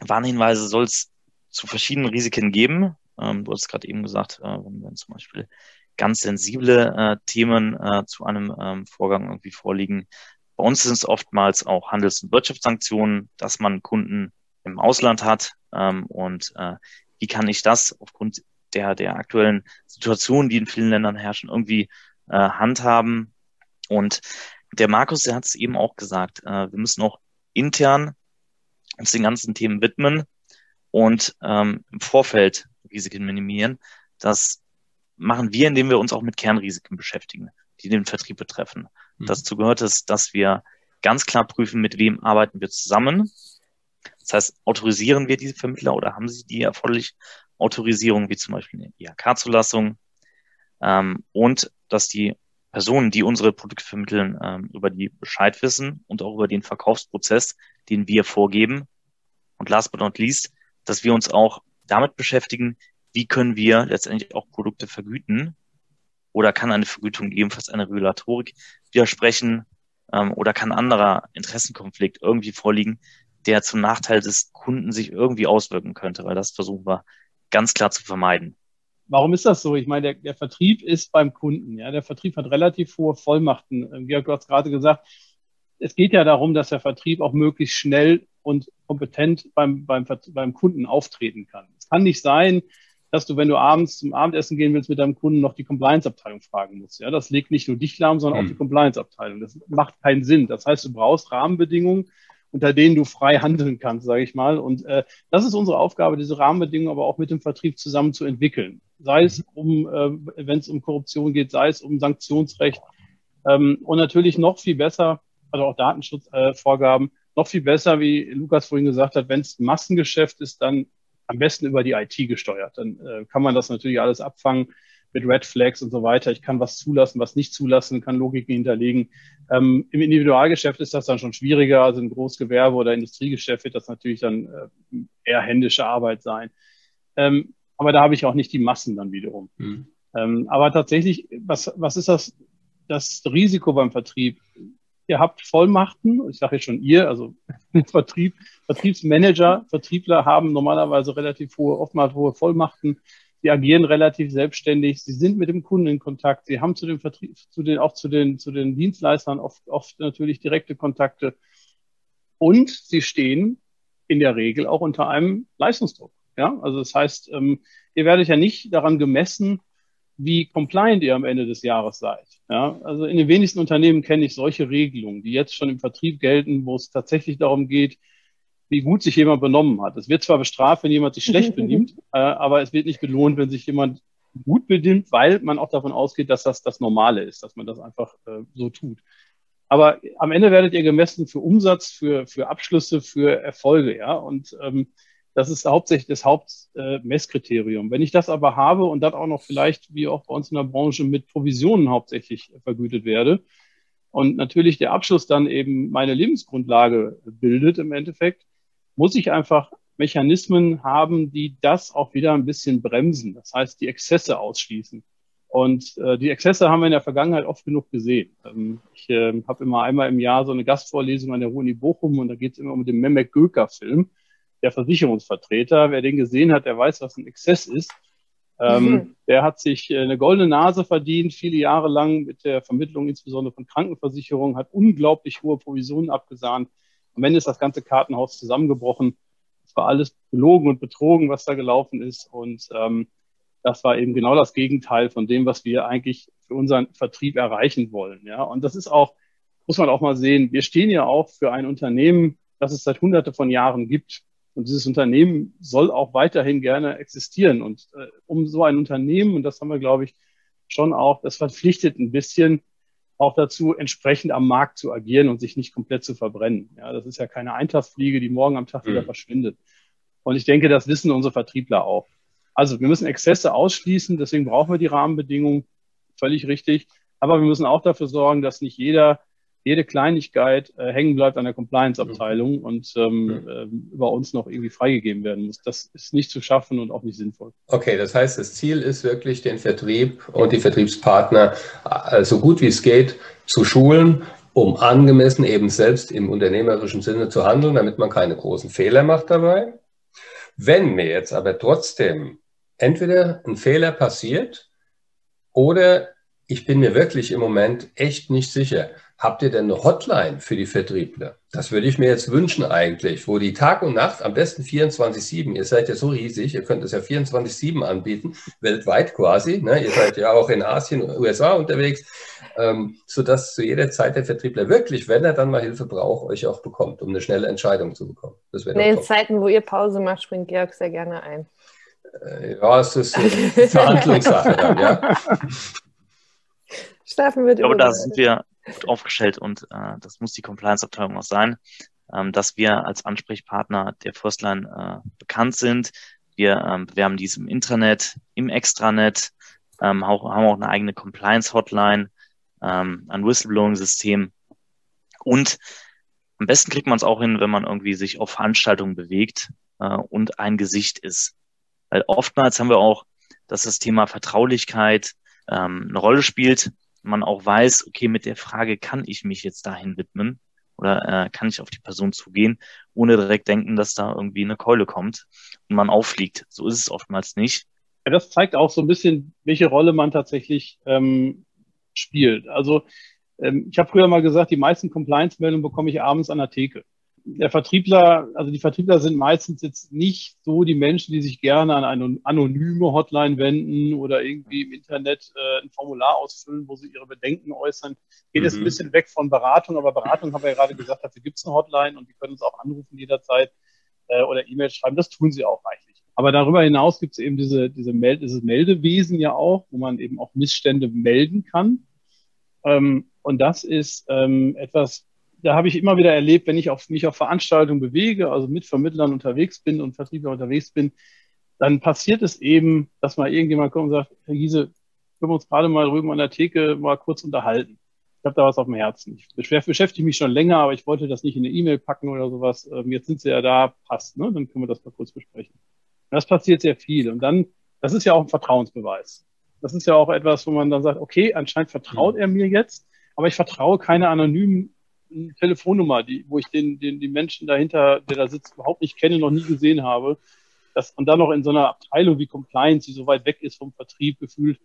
Warnhinweise soll es zu verschiedenen Risiken geben. Ähm, du hast gerade eben gesagt, äh, wenn, zum Beispiel ganz sensible äh, Themen äh, zu einem ähm, Vorgang irgendwie vorliegen. Bei uns sind es oftmals auch Handels- und Wirtschaftssanktionen, dass man Kunden im Ausland hat. Ähm, und äh, wie kann ich das aufgrund der, der aktuellen Situation, die in vielen Ländern herrschen, irgendwie äh, handhaben? Und der Markus, der hat es eben auch gesagt, äh, wir müssen auch intern uns den ganzen Themen widmen und ähm, im Vorfeld Risiken minimieren. Das machen wir, indem wir uns auch mit Kernrisiken beschäftigen, die den Vertrieb betreffen. Mhm. Dazu gehört es, dass wir ganz klar prüfen, mit wem arbeiten wir zusammen. Das heißt, autorisieren wir diese Vermittler oder haben sie die erforderliche Autorisierung, wie zum Beispiel eine IHK-Zulassung, ähm, und dass die Personen, die unsere Produkte vermitteln, ähm, über die Bescheid wissen und auch über den Verkaufsprozess, den wir vorgeben. Und last but not least, dass wir uns auch damit beschäftigen, wie können wir letztendlich auch Produkte vergüten oder kann eine Vergütung ebenfalls einer Regulatorik widersprechen ähm, oder kann anderer Interessenkonflikt irgendwie vorliegen, der zum Nachteil des Kunden sich irgendwie auswirken könnte, weil das versuchen wir ganz klar zu vermeiden. Warum ist das so? Ich meine, der, der Vertrieb ist beim Kunden. Ja, der Vertrieb hat relativ hohe Vollmachten. Georg, du hast gerade gesagt, es geht ja darum, dass der Vertrieb auch möglichst schnell und kompetent beim, beim, beim Kunden auftreten kann. Es kann nicht sein, dass du, wenn du abends zum Abendessen gehen willst, mit deinem Kunden noch die Compliance-Abteilung fragen musst. Ja, das legt nicht nur dich lahm, sondern hm. auch die Compliance-Abteilung. Das macht keinen Sinn. Das heißt, du brauchst Rahmenbedingungen, unter denen du frei handeln kannst, sage ich mal. Und äh, das ist unsere Aufgabe, diese Rahmenbedingungen aber auch mit dem Vertrieb zusammen zu entwickeln. Sei es um, äh, wenn es um Korruption geht, sei es um Sanktionsrecht ähm, und natürlich noch viel besser, also auch Datenschutzvorgaben, äh, noch viel besser, wie Lukas vorhin gesagt hat, wenn es Massengeschäft ist, dann am besten über die IT gesteuert. Dann äh, kann man das natürlich alles abfangen mit Red Flags und so weiter. Ich kann was zulassen, was nicht zulassen, kann Logiken hinterlegen. Ähm, Im Individualgeschäft ist das dann schon schwieriger. Also im Großgewerbe oder Industriegeschäft wird das natürlich dann äh, eher händische Arbeit sein. Ähm, aber da habe ich auch nicht die Massen dann wiederum. Mhm. Ähm, aber tatsächlich, was, was ist das, das Risiko beim Vertrieb? Ihr habt Vollmachten, ich sage jetzt schon ihr, also Vertrieb, Vertriebsmanager, Vertriebler haben normalerweise relativ hohe, oftmals hohe Vollmachten. Sie agieren relativ selbstständig. Sie sind mit dem Kunden in Kontakt. Sie haben zu dem Vertrieb, zu den, auch zu den, zu den Dienstleistern oft, oft natürlich direkte Kontakte. Und sie stehen in der Regel auch unter einem Leistungsdruck. Ja, also das heißt, ähm, ihr werdet ja nicht daran gemessen, wie compliant ihr am Ende des Jahres seid. Ja, also in den wenigsten Unternehmen kenne ich solche Regelungen, die jetzt schon im Vertrieb gelten, wo es tatsächlich darum geht, wie gut sich jemand benommen hat. Es wird zwar bestraft, wenn jemand sich schlecht benimmt, äh, aber es wird nicht belohnt, wenn sich jemand gut benimmt, weil man auch davon ausgeht, dass das das Normale ist, dass man das einfach äh, so tut. Aber am Ende werdet ihr gemessen für Umsatz, für, für Abschlüsse, für Erfolge, ja. Und ähm, das ist hauptsächlich das Hauptmesskriterium. Äh, Wenn ich das aber habe und das auch noch vielleicht, wie auch bei uns in der Branche, mit Provisionen hauptsächlich vergütet werde und natürlich der Abschluss dann eben meine Lebensgrundlage bildet im Endeffekt, muss ich einfach Mechanismen haben, die das auch wieder ein bisschen bremsen. Das heißt, die Exzesse ausschließen. Und äh, die Exzesse haben wir in der Vergangenheit oft genug gesehen. Ähm, ich äh, habe immer einmal im Jahr so eine Gastvorlesung an der Uni Bochum und da geht es immer um den Mehmet Göker-Film der Versicherungsvertreter. Wer den gesehen hat, der weiß, was ein Exzess ist. Ähm, mhm. Der hat sich äh, eine goldene Nase verdient, viele Jahre lang mit der Vermittlung insbesondere von Krankenversicherungen, hat unglaublich hohe Provisionen abgesahnt. Am Ende ist das ganze Kartenhaus zusammengebrochen. Es war alles belogen und betrogen, was da gelaufen ist. Und ähm, das war eben genau das Gegenteil von dem, was wir eigentlich für unseren Vertrieb erreichen wollen. Ja, und das ist auch, muss man auch mal sehen. Wir stehen ja auch für ein Unternehmen, das es seit hunderte von Jahren gibt. Und dieses Unternehmen soll auch weiterhin gerne existieren. Und äh, um so ein Unternehmen, und das haben wir, glaube ich, schon auch, das verpflichtet ein bisschen auch dazu, entsprechend am Markt zu agieren und sich nicht komplett zu verbrennen. Ja, das ist ja keine Eintagsfliege, die morgen am Tag mhm. wieder verschwindet. Und ich denke, das wissen unsere Vertriebler auch. Also wir müssen Exzesse ausschließen, deswegen brauchen wir die Rahmenbedingungen, völlig richtig. Aber wir müssen auch dafür sorgen, dass nicht jeder jede Kleinigkeit äh, hängen bleibt an der Compliance-Abteilung mhm. und ähm, mhm. äh, über uns noch irgendwie freigegeben werden muss. Das ist nicht zu schaffen und auch nicht sinnvoll. Okay, das heißt, das Ziel ist wirklich, den Vertrieb und die Vertriebspartner äh, so gut wie es geht zu schulen, um angemessen eben selbst im unternehmerischen Sinne zu handeln, damit man keine großen Fehler macht dabei. Wenn mir jetzt aber trotzdem entweder ein Fehler passiert oder ich bin mir wirklich im Moment echt nicht sicher, Habt ihr denn eine Hotline für die Vertriebler? Das würde ich mir jetzt wünschen eigentlich, wo die Tag und Nacht, am besten 24-7, ihr seid ja so riesig, ihr könnt es ja 24-7 anbieten, weltweit quasi. Ne? Ihr seid ja auch in Asien und USA unterwegs, ähm, sodass zu jeder Zeit der Vertriebler wirklich, wenn er dann mal Hilfe braucht, euch auch bekommt, um eine schnelle Entscheidung zu bekommen. Das in den Zeiten, wo ihr Pause macht, springt Georg sehr gerne ein. Äh, ja, es ist eine Verhandlungssache dann, ja. Steffen wird Ich glaube, da sind wir gut aufgestellt und äh, das muss die Compliance-Abteilung auch sein, ähm, dass wir als Ansprechpartner der Firstline äh, bekannt sind. Wir ähm, bewerben dies im Intranet, im Extranet, ähm, auch, haben auch eine eigene Compliance-Hotline, ähm, ein Whistleblowing-System und am besten kriegt man es auch hin, wenn man irgendwie sich auf Veranstaltungen bewegt äh, und ein Gesicht ist. Weil oftmals haben wir auch, dass das Thema Vertraulichkeit ähm, eine Rolle spielt man auch weiß, okay, mit der Frage kann ich mich jetzt dahin widmen oder äh, kann ich auf die Person zugehen, ohne direkt denken, dass da irgendwie eine Keule kommt und man auffliegt. So ist es oftmals nicht. Ja, das zeigt auch so ein bisschen, welche Rolle man tatsächlich ähm, spielt. Also ähm, ich habe früher mal gesagt, die meisten Compliance-Meldungen bekomme ich abends an der Theke der Vertriebler, also die Vertriebler sind meistens jetzt nicht so die Menschen, die sich gerne an eine anonyme Hotline wenden oder irgendwie im Internet äh, ein Formular ausfüllen, wo sie ihre Bedenken äußern. Geht mhm. jetzt ein bisschen weg von Beratung, aber Beratung haben wir ja gerade gesagt, dafür gibt es eine Hotline und die können uns auch anrufen jederzeit äh, oder E-Mails schreiben. Das tun sie auch reichlich. Aber darüber hinaus gibt es eben diese, diese Meld dieses Meldewesen ja auch, wo man eben auch Missstände melden kann. Ähm, und das ist ähm, etwas, da habe ich immer wieder erlebt, wenn ich auf, mich auf Veranstaltungen bewege, also mit Vermittlern unterwegs bin und Vertriebler unterwegs bin, dann passiert es eben, dass mal irgendjemand kommt und sagt, Herr Giese, können wir uns gerade mal drüben an der Theke mal kurz unterhalten. Ich habe da was auf dem Herzen. Ich beschäftige mich schon länger, aber ich wollte das nicht in eine E-Mail packen oder sowas. Ähm, jetzt sind Sie ja da, passt, ne? Dann können wir das mal kurz besprechen. Das passiert sehr viel. Und dann, das ist ja auch ein Vertrauensbeweis. Das ist ja auch etwas, wo man dann sagt, okay, anscheinend vertraut mhm. er mir jetzt, aber ich vertraue keine anonymen eine Telefonnummer, die, wo ich den, den, die Menschen dahinter, der da sitzt, überhaupt nicht kenne, noch nie gesehen habe. Das, und dann noch in so einer Abteilung wie Compliance, die so weit weg ist vom Vertrieb gefühlt,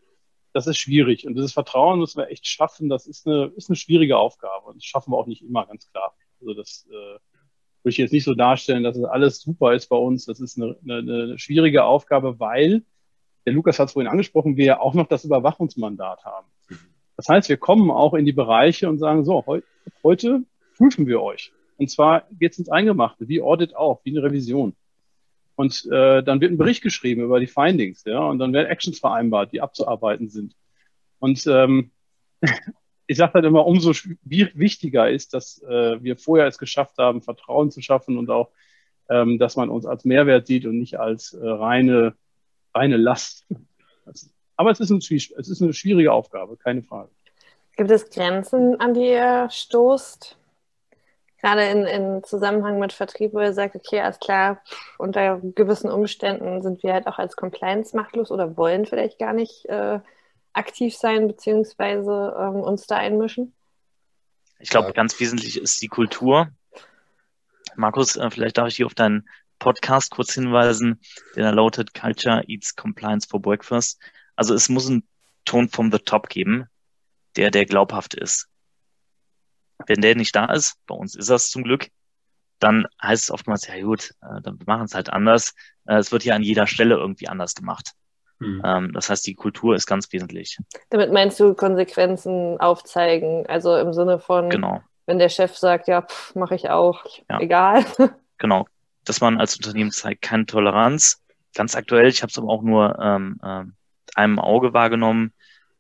das ist schwierig. Und dieses Vertrauen müssen wir echt schaffen. Das ist eine, ist eine schwierige Aufgabe. Und das schaffen wir auch nicht immer, ganz klar. Also das äh, würde ich jetzt nicht so darstellen, dass es alles super ist bei uns. Das ist eine, eine, eine schwierige Aufgabe, weil, der Lukas hat es vorhin angesprochen, wir ja auch noch das Überwachungsmandat haben. Das heißt, wir kommen auch in die Bereiche und sagen, so, heu heute prüfen wir euch. Und zwar geht es ins Eingemachte, wie Audit auch, wie eine Revision. Und äh, dann wird ein Bericht geschrieben über die Findings, ja, und dann werden Actions vereinbart, die abzuarbeiten sind. Und ähm, ich sage halt immer, umso wichtiger ist, dass äh, wir vorher es geschafft haben, Vertrauen zu schaffen und auch, ähm, dass man uns als Mehrwert sieht und nicht als äh, reine, reine Last. Aber es ist, ein, es ist eine schwierige Aufgabe, keine Frage. Gibt es Grenzen, an die ihr stoßt? Gerade in, in Zusammenhang mit Vertrieb, wo ihr sagt, okay, alles klar, unter gewissen Umständen sind wir halt auch als Compliance machtlos oder wollen vielleicht gar nicht äh, aktiv sein, beziehungsweise ähm, uns da einmischen? Ich glaube, ganz wesentlich ist die Kultur. Markus, äh, vielleicht darf ich hier auf deinen Podcast kurz hinweisen, der da lautet Culture Eats Compliance for Breakfast. Also es muss einen Ton from the top geben, der, der glaubhaft ist. Wenn der nicht da ist, bei uns ist das zum Glück, dann heißt es oftmals, ja gut, äh, dann machen es halt anders. Äh, es wird ja an jeder Stelle irgendwie anders gemacht. Mhm. Ähm, das heißt, die Kultur ist ganz wesentlich. Damit meinst du Konsequenzen aufzeigen, also im Sinne von, genau. wenn der Chef sagt, ja, mache ich auch, ja. egal. Genau, dass man als Unternehmen zeigt keine Toleranz. Ganz aktuell, ich habe es aber auch nur ähm, äh, einem Auge wahrgenommen,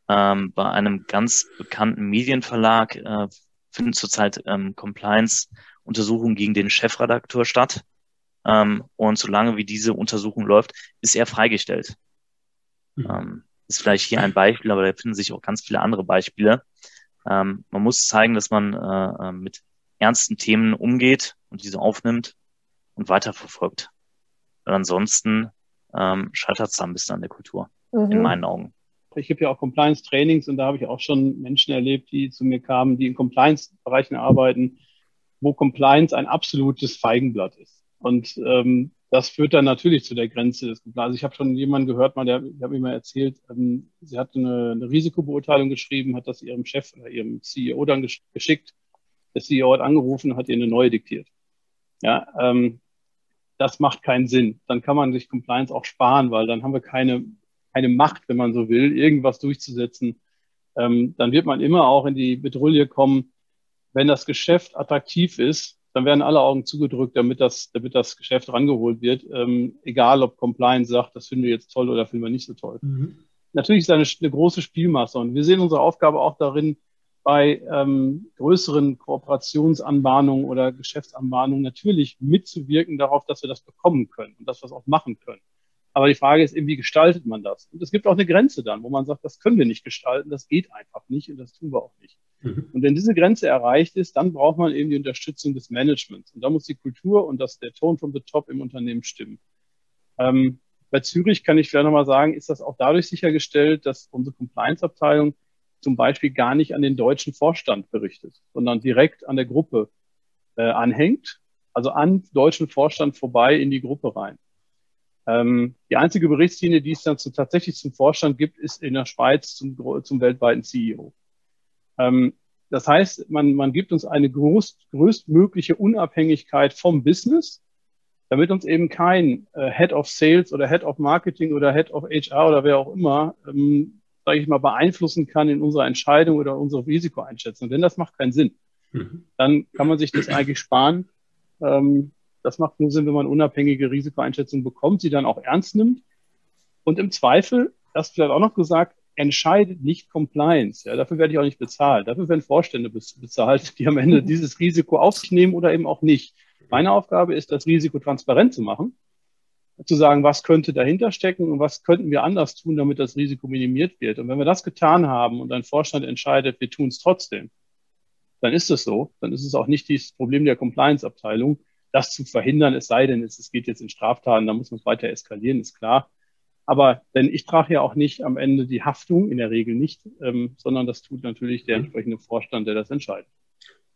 ähm, bei einem ganz bekannten Medienverlag äh, finden zurzeit ähm, Compliance-Untersuchungen gegen den Chefredakteur statt. Ähm, und solange wie diese Untersuchung läuft, ist er freigestellt. Mhm. Ähm, ist vielleicht hier ein Beispiel, aber da finden sich auch ganz viele andere Beispiele. Ähm, man muss zeigen, dass man äh, äh mit ernsten Themen umgeht und diese aufnimmt und weiterverfolgt. Weil ansonsten ähm, scheitert es da ein bisschen an der Kultur, mhm. in meinen Augen. Ich gebe ja auch Compliance-Trainings und da habe ich auch schon Menschen erlebt, die zu mir kamen, die in Compliance-Bereichen arbeiten, wo Compliance ein absolutes Feigenblatt ist. Und ähm, das führt dann natürlich zu der Grenze des Compliance. Also ich habe schon jemanden gehört, mal, der, der hat mir mal erzählt, ähm, sie hat eine, eine Risikobeurteilung geschrieben, hat das ihrem Chef oder ihrem CEO dann geschickt. Der CEO hat angerufen, hat ihr eine neue diktiert. Ja, ähm, das macht keinen Sinn. Dann kann man sich Compliance auch sparen, weil dann haben wir keine, keine Macht, wenn man so will, irgendwas durchzusetzen. Ähm, dann wird man immer auch in die Bedrulle kommen, wenn das Geschäft attraktiv ist, dann werden alle Augen zugedrückt, damit das, damit das Geschäft rangeholt wird. Ähm, egal, ob Compliance sagt, das finden wir jetzt toll oder finden wir nicht so toll. Mhm. Natürlich ist eine, eine große Spielmasse und wir sehen unsere Aufgabe auch darin, bei ähm, größeren Kooperationsanbahnungen oder Geschäftsanbahnungen natürlich mitzuwirken darauf, dass wir das bekommen können und dass wir es auch machen können. Aber die Frage ist eben, wie gestaltet man das? Und es gibt auch eine Grenze dann, wo man sagt, das können wir nicht gestalten, das geht einfach nicht und das tun wir auch nicht. Mhm. Und wenn diese Grenze erreicht ist, dann braucht man eben die Unterstützung des Managements. Und da muss die Kultur und das, der Ton from the top im Unternehmen stimmen. Ähm, bei Zürich kann ich vielleicht nochmal sagen, ist das auch dadurch sichergestellt, dass unsere Compliance-Abteilung zum Beispiel gar nicht an den deutschen Vorstand berichtet, sondern direkt an der Gruppe äh, anhängt, also an deutschen Vorstand vorbei in die Gruppe rein. Ähm, die einzige Berichtslinie, die es dann zu, tatsächlich zum Vorstand gibt, ist in der Schweiz zum, zum weltweiten CEO. Ähm, das heißt, man, man gibt uns eine groß, größtmögliche Unabhängigkeit vom Business, damit uns eben kein äh, Head of Sales oder Head of Marketing oder Head of HR oder wer auch immer ähm, sage ich mal, beeinflussen kann in unserer Entscheidung oder unsere Risikoeinschätzung. Denn das macht keinen Sinn. Mhm. Dann kann man sich das eigentlich sparen. Ähm, das macht nur Sinn, wenn man unabhängige Risikoeinschätzung bekommt, sie dann auch ernst nimmt. Und im Zweifel, das vielleicht auch noch gesagt, entscheidet nicht Compliance. Ja, dafür werde ich auch nicht bezahlt. Dafür werden Vorstände bezahlt, die am Ende dieses Risiko auf sich nehmen oder eben auch nicht. Meine Aufgabe ist, das Risiko transparent zu machen zu sagen, was könnte dahinter stecken und was könnten wir anders tun, damit das Risiko minimiert wird. Und wenn wir das getan haben und ein Vorstand entscheidet, wir tun es trotzdem, dann ist es so. Dann ist es auch nicht das Problem der Compliance-Abteilung, das zu verhindern, es sei denn, es, geht jetzt in Straftaten, da muss man es weiter eskalieren, ist klar. Aber denn ich trage ja auch nicht am Ende die Haftung, in der Regel nicht, ähm, sondern das tut natürlich der entsprechende Vorstand, der das entscheidet.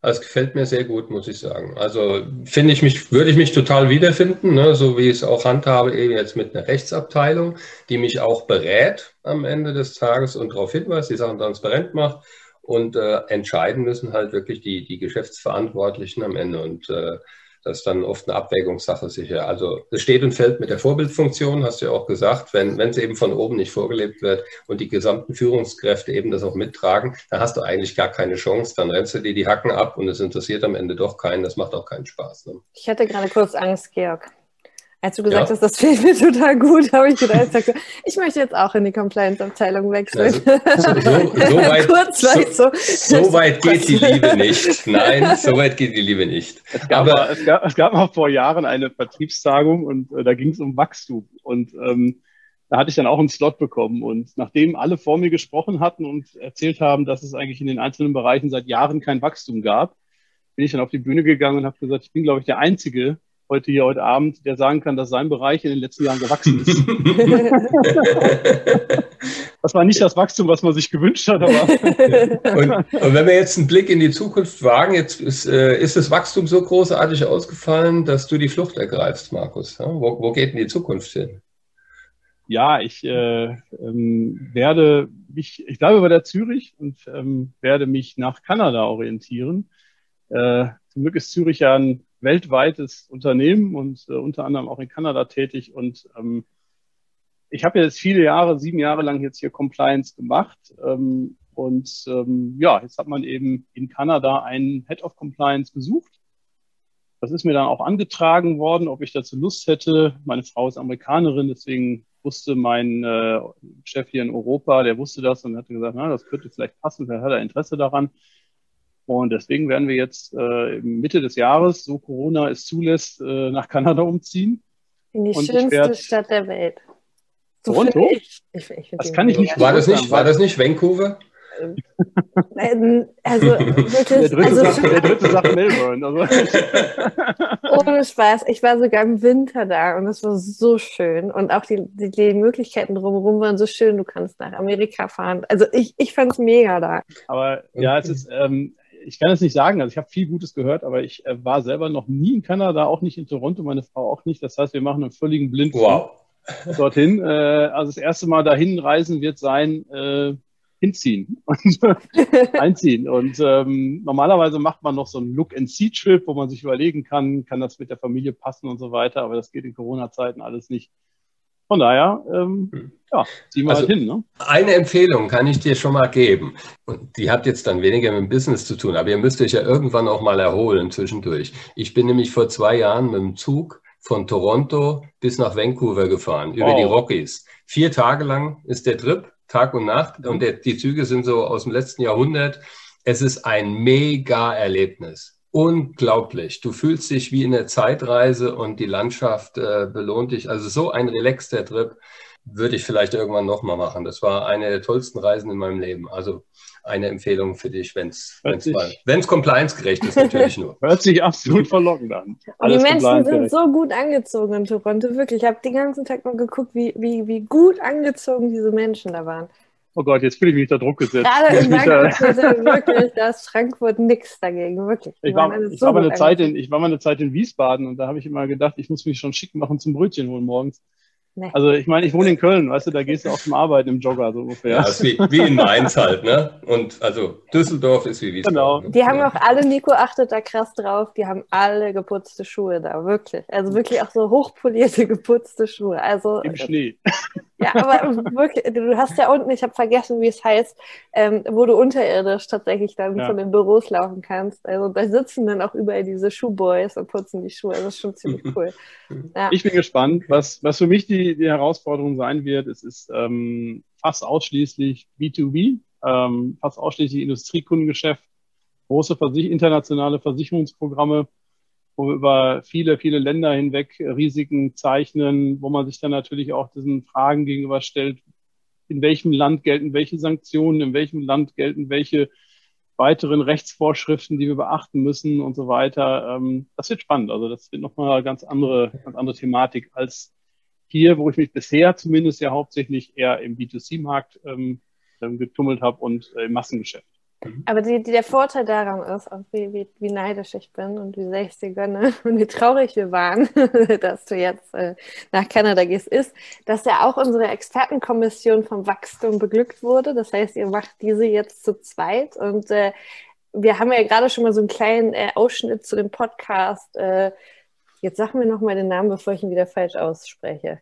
Das gefällt mir sehr gut, muss ich sagen. Also finde ich mich, würde ich mich total wiederfinden, ne? so wie ich es auch handhabe, eben jetzt mit einer Rechtsabteilung, die mich auch berät am Ende des Tages und darauf hinweist, die Sachen transparent macht. Und äh, entscheiden müssen halt wirklich die, die Geschäftsverantwortlichen am Ende. Und äh, das ist dann oft eine Abwägungssache sicher. Also es steht und fällt mit der Vorbildfunktion, hast du ja auch gesagt. Wenn wenn es eben von oben nicht vorgelebt wird und die gesamten Führungskräfte eben das auch mittragen, dann hast du eigentlich gar keine Chance. Dann rennst du dir die Hacken ab und es interessiert am Ende doch keinen. Das macht auch keinen Spaß. Ne? Ich hatte gerade kurz Angst, Georg. Als du gesagt ja. hast, das fehlt mir total gut, habe ich gedacht, ich möchte jetzt auch in die Compliance-Abteilung wechseln. Also, so, so, weit, so, so, so, weit geht die Liebe nicht. Nein, so weit geht die Liebe nicht. Es gab, Aber, mal, es gab, es gab mal vor Jahren eine Vertriebstagung und äh, da ging es um Wachstum. Und ähm, da hatte ich dann auch einen Slot bekommen. Und nachdem alle vor mir gesprochen hatten und erzählt haben, dass es eigentlich in den einzelnen Bereichen seit Jahren kein Wachstum gab, bin ich dann auf die Bühne gegangen und habe gesagt, ich bin, glaube ich, der Einzige, heute hier heute Abend, der sagen kann, dass sein Bereich in den letzten Jahren gewachsen ist. das war nicht das Wachstum, was man sich gewünscht hat. Aber und, und, wenn wir jetzt einen Blick in die Zukunft wagen, jetzt ist, äh, ist das Wachstum so großartig ausgefallen, dass du die Flucht ergreifst, Markus. Ja? Wo, wo geht denn die Zukunft hin? Ja, ich äh, ähm, werde mich, ich bleibe bei der Zürich und ähm, werde mich nach Kanada orientieren. Äh, zum Glück ist Zürich ja ein weltweites Unternehmen und äh, unter anderem auch in Kanada tätig und ähm, ich habe jetzt viele Jahre, sieben Jahre lang jetzt hier Compliance gemacht. Ähm, und ähm, ja, jetzt hat man eben in Kanada einen Head of Compliance gesucht. Das ist mir dann auch angetragen worden, ob ich dazu Lust hätte. Meine Frau ist Amerikanerin, deswegen wusste mein äh, Chef hier in Europa, der wusste das und hat gesagt, na, das könnte vielleicht passen, vielleicht hat er Interesse daran. Und deswegen werden wir jetzt äh, Mitte des Jahres, so Corona es zulässt, äh, nach Kanada umziehen. In die und schönste werd, Stadt der Welt. Toronto? Ich, ich, ich das kann ich nicht. War das nicht, war das nicht Vancouver? Also wirklich. Der dritte, also, sagt, der dritte sagt Melbourne. Also. Ohne Spaß. Ich war sogar im Winter da und es war so schön. Und auch die, die, die, Möglichkeiten drumherum waren so schön. Du kannst nach Amerika fahren. Also ich, ich fand es mega da. Aber ja, es ist, ähm, ich kann es nicht sagen. Also ich habe viel Gutes gehört, aber ich äh, war selber noch nie in Kanada, auch nicht in Toronto, meine Frau auch nicht. Das heißt, wir machen einen völligen Blindflug. Wow dorthin. Äh, also das erste Mal dahin reisen wird sein, äh, hinziehen und einziehen. Und ähm, normalerweise macht man noch so einen Look-and-See-Trip, wo man sich überlegen kann, kann das mit der Familie passen und so weiter. Aber das geht in Corona-Zeiten alles nicht. Von daher, ähm, hm. ja, ziehen wir also, halt hin. Ne? Eine Empfehlung kann ich dir schon mal geben. Und die hat jetzt dann weniger mit dem Business zu tun, aber ihr müsst euch ja irgendwann auch mal erholen zwischendurch. Ich bin nämlich vor zwei Jahren mit dem Zug von Toronto bis nach Vancouver gefahren, über wow. die Rockies. Vier Tage lang ist der Trip, Tag und Nacht. Und der, die Züge sind so aus dem letzten Jahrhundert. Es ist ein mega Erlebnis. Unglaublich. Du fühlst dich wie in der Zeitreise und die Landschaft äh, belohnt dich. Also so ein relaxter Trip würde ich vielleicht irgendwann nochmal machen. Das war eine der tollsten Reisen in meinem Leben. Also eine Empfehlung für dich, wenn es compliance-gerecht ist, natürlich nur. Hört sich absolut verlockend an. Die Menschen sind so gut angezogen in Toronto, wirklich. Ich habe den ganzen Tag mal geguckt, wie, wie, wie gut angezogen diese Menschen da waren. Oh Gott, jetzt fühle ich mich da Druck gesetzt. In Frankfurt, wirklich, da ist Frankfurt nichts dagegen, wirklich. Ich war, ich, so war mal eine Zeit in, ich war mal eine Zeit in Wiesbaden und da habe ich immer gedacht, ich muss mich schon schick machen zum Brötchen holen morgens. Nee. Also ich meine, ich wohne in Köln, weißt du, da gehst du auch zum Arbeiten im Jogger so ungefähr. Ja, ist wie, wie in Mainz halt, ne? Und also Düsseldorf ist wie Wiesbaden. Genau. Die haben auch alle, Nico achtet da krass drauf, die haben alle geputzte Schuhe da, wirklich. Also wirklich auch so hochpolierte geputzte Schuhe. Also, Im Schnee. Ja, aber wirklich, du hast ja unten, ich habe vergessen, wie es heißt, ähm, wo du unterirdisch tatsächlich dann ja. von den Büros laufen kannst. Also da sitzen dann auch überall diese Schuhboys und putzen die Schuhe. Das ist schon ziemlich cool. Ja. Ich bin gespannt, was, was für mich die, die Herausforderung sein wird. Es ist ähm, fast ausschließlich B2B, ähm, fast ausschließlich Industriekundengeschäft, große Versich internationale Versicherungsprogramme wo wir über viele, viele Länder hinweg Risiken zeichnen, wo man sich dann natürlich auch diesen Fragen gegenüberstellt, in welchem Land gelten welche Sanktionen, in welchem Land gelten welche weiteren Rechtsvorschriften, die wir beachten müssen und so weiter. Ähm, das wird spannend. Also das wird nochmal eine ganz andere, ganz andere Thematik als hier, wo ich mich bisher zumindest ja hauptsächlich eher im B2C-Markt ähm, getummelt habe und äh, im Massengeschäft. Mhm. Aber die, die, der Vorteil daran ist, auch wie, wie, wie, neidisch ich bin und wie sehr ich dir gönne und wie traurig wir waren, dass du jetzt äh, nach Kanada gehst, ist, dass ja auch unsere Expertenkommission vom Wachstum beglückt wurde. Das heißt, ihr macht diese jetzt zu zweit und äh, wir haben ja gerade schon mal so einen kleinen äh, Ausschnitt zu dem Podcast. Äh, jetzt sag mir nochmal den Namen, bevor ich ihn wieder falsch ausspreche.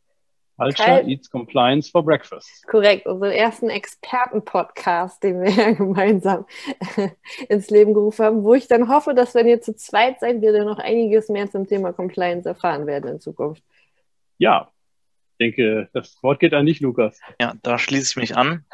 Culture Kyle, Eats Compliance for Breakfast. Korrekt, unseren ersten Experten-Podcast, den wir ja gemeinsam ins Leben gerufen haben, wo ich dann hoffe, dass wenn ihr zu zweit seid, wir dann noch einiges mehr zum Thema Compliance erfahren werden in Zukunft. Ja, ich denke, das Wort geht an dich, Lukas. Ja, da schließe ich mich an.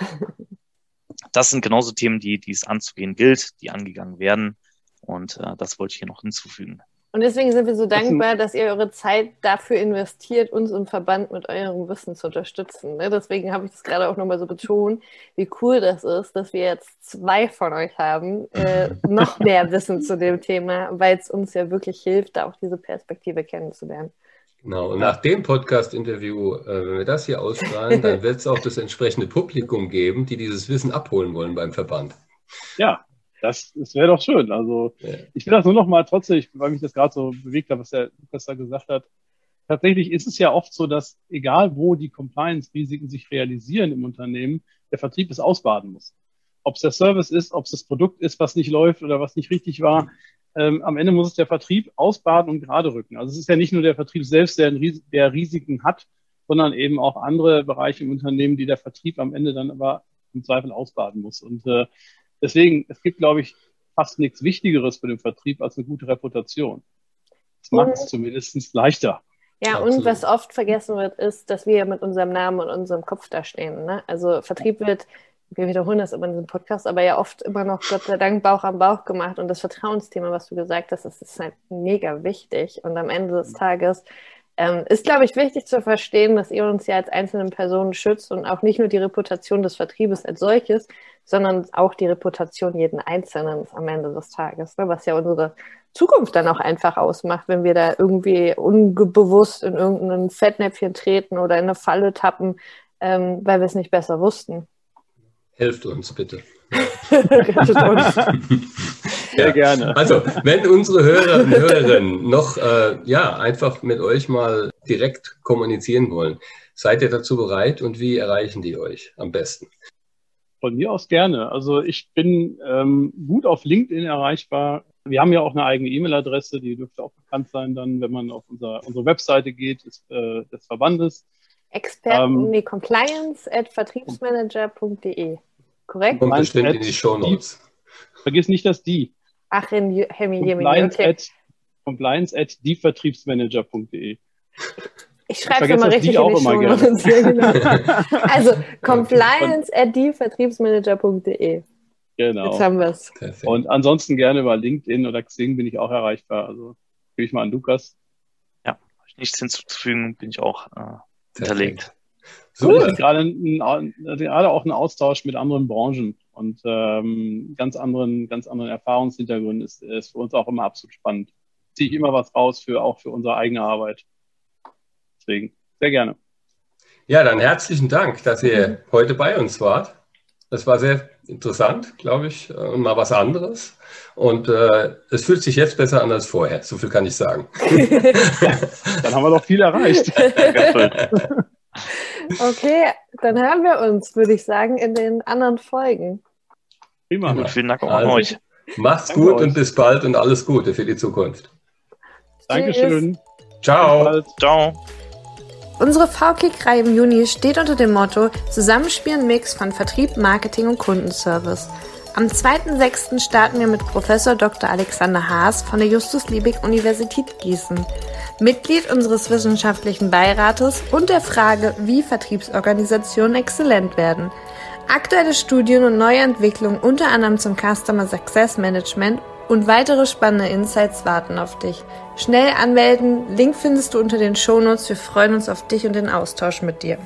Das sind genauso Themen, die, die es anzugehen gilt, die angegangen werden. Und äh, das wollte ich hier noch hinzufügen. Und deswegen sind wir so dankbar, dass ihr eure Zeit dafür investiert, uns im Verband mit eurem Wissen zu unterstützen. Ne? Deswegen habe ich das gerade auch nochmal so betont, wie cool das ist, dass wir jetzt zwei von euch haben, äh, noch mehr Wissen zu dem Thema, weil es uns ja wirklich hilft, da auch diese Perspektive kennenzulernen. Genau, und nach dem Podcast-Interview, äh, wenn wir das hier ausstrahlen, dann wird es auch das entsprechende Publikum geben, die dieses Wissen abholen wollen beim Verband. Ja, das, das wäre doch schön. Also ja. ich will das nur noch mal trotzdem, weil mich das gerade so bewegt hat, was der Lukas da gesagt hat. Tatsächlich ist es ja oft so, dass egal wo die Compliance-Risiken sich realisieren im Unternehmen, der Vertrieb es ausbaden muss. Ob es der Service ist, ob es das Produkt ist, was nicht läuft oder was nicht richtig war. Ähm, am Ende muss es der Vertrieb ausbaden und gerade rücken. Also es ist ja nicht nur der Vertrieb selbst, der, der Risiken hat, sondern eben auch andere Bereiche im Unternehmen, die der Vertrieb am Ende dann aber im Zweifel ausbaden muss. Und äh, deswegen, es gibt, glaube ich, fast nichts Wichtigeres für den Vertrieb als eine gute Reputation. Das macht es zumindest leichter. Ja, Absolut. und was oft vergessen wird, ist, dass wir mit unserem Namen und unserem Kopf da stehen. Ne? Also Vertrieb wird, wir wiederholen das immer in diesem Podcast, aber ja oft immer noch, Gott sei Dank, Bauch am Bauch gemacht. Und das Vertrauensthema, was du gesagt hast, das ist halt mega wichtig. Und am Ende des Tages ähm, ist, glaube ich, wichtig zu verstehen, dass ihr uns ja als einzelne Personen schützt und auch nicht nur die Reputation des Vertriebes als solches, sondern auch die Reputation jeden Einzelnen am Ende des Tages, ne? was ja unsere Zukunft dann auch einfach ausmacht, wenn wir da irgendwie unbewusst in irgendein Fettnäpfchen treten oder in eine Falle tappen, ähm, weil wir es nicht besser wussten. Helft uns bitte. Rettet uns. Sehr ja. gerne. Also, wenn unsere Hörer und Hörerinnen noch äh, ja, einfach mit euch mal direkt kommunizieren wollen, seid ihr dazu bereit und wie erreichen die euch am besten? Von mir aus gerne. Also ich bin ähm, gut auf LinkedIn erreichbar. Wir haben ja auch eine eigene E-Mail-Adresse, die dürfte auch bekannt sein, dann, wenn man auf unser, unsere Webseite geht, des, äh, des Verbandes. Experten, ähm, nee, compliance at vertriebsmanager.de. Korrekt? Und bestimmt in die Show Notes. Vergiss nicht das die. Ach, in Hemi, Compliance, okay. at, compliance at dievertriebsmanager.de. Ich schreibe es immer richtig in die Show Notes. Genau. also compliance at dievertriebsmanager.de. Genau. Jetzt haben wir es. Und ansonsten gerne über LinkedIn oder Xing bin ich auch erreichbar. Also gebe ich mal an Lukas. Ja, nichts hinzuzufügen, bin ich auch äh, hinterlegt. Cool. Gerade, auch ein Austausch mit anderen Branchen und ähm, ganz anderen, ganz anderen Erfahrungshintergründen ist, ist für uns auch immer absolut spannend. Ziehe ich immer was raus für auch für unsere eigene Arbeit. Deswegen sehr gerne. Ja, dann herzlichen Dank, dass ihr heute bei uns wart. Das war sehr interessant, glaube ich, und mal was anderes. Und äh, es fühlt sich jetzt besser an als vorher. So viel kann ich sagen. Dann haben wir doch viel erreicht. okay, dann hören wir uns, würde ich sagen, in den anderen Folgen. Prima. Gut, vielen Dank auch also, an euch. Macht's Danke gut euch. und bis bald und alles Gute für die Zukunft. Dankeschön. Ciao. Ciao. Unsere VKIC-Reihe im Juni steht unter dem Motto Zusammenspielen Mix von Vertrieb, Marketing und Kundenservice. Am 2.6. starten wir mit Professor Dr. Alexander Haas von der Justus-Liebig-Universität Gießen, Mitglied unseres wissenschaftlichen Beirates und der Frage, wie Vertriebsorganisationen exzellent werden. Aktuelle Studien und neue Entwicklungen unter anderem zum Customer Success Management und weitere spannende Insights warten auf dich. Schnell anmelden, Link findest du unter den Shownotes. Wir freuen uns auf dich und den Austausch mit dir.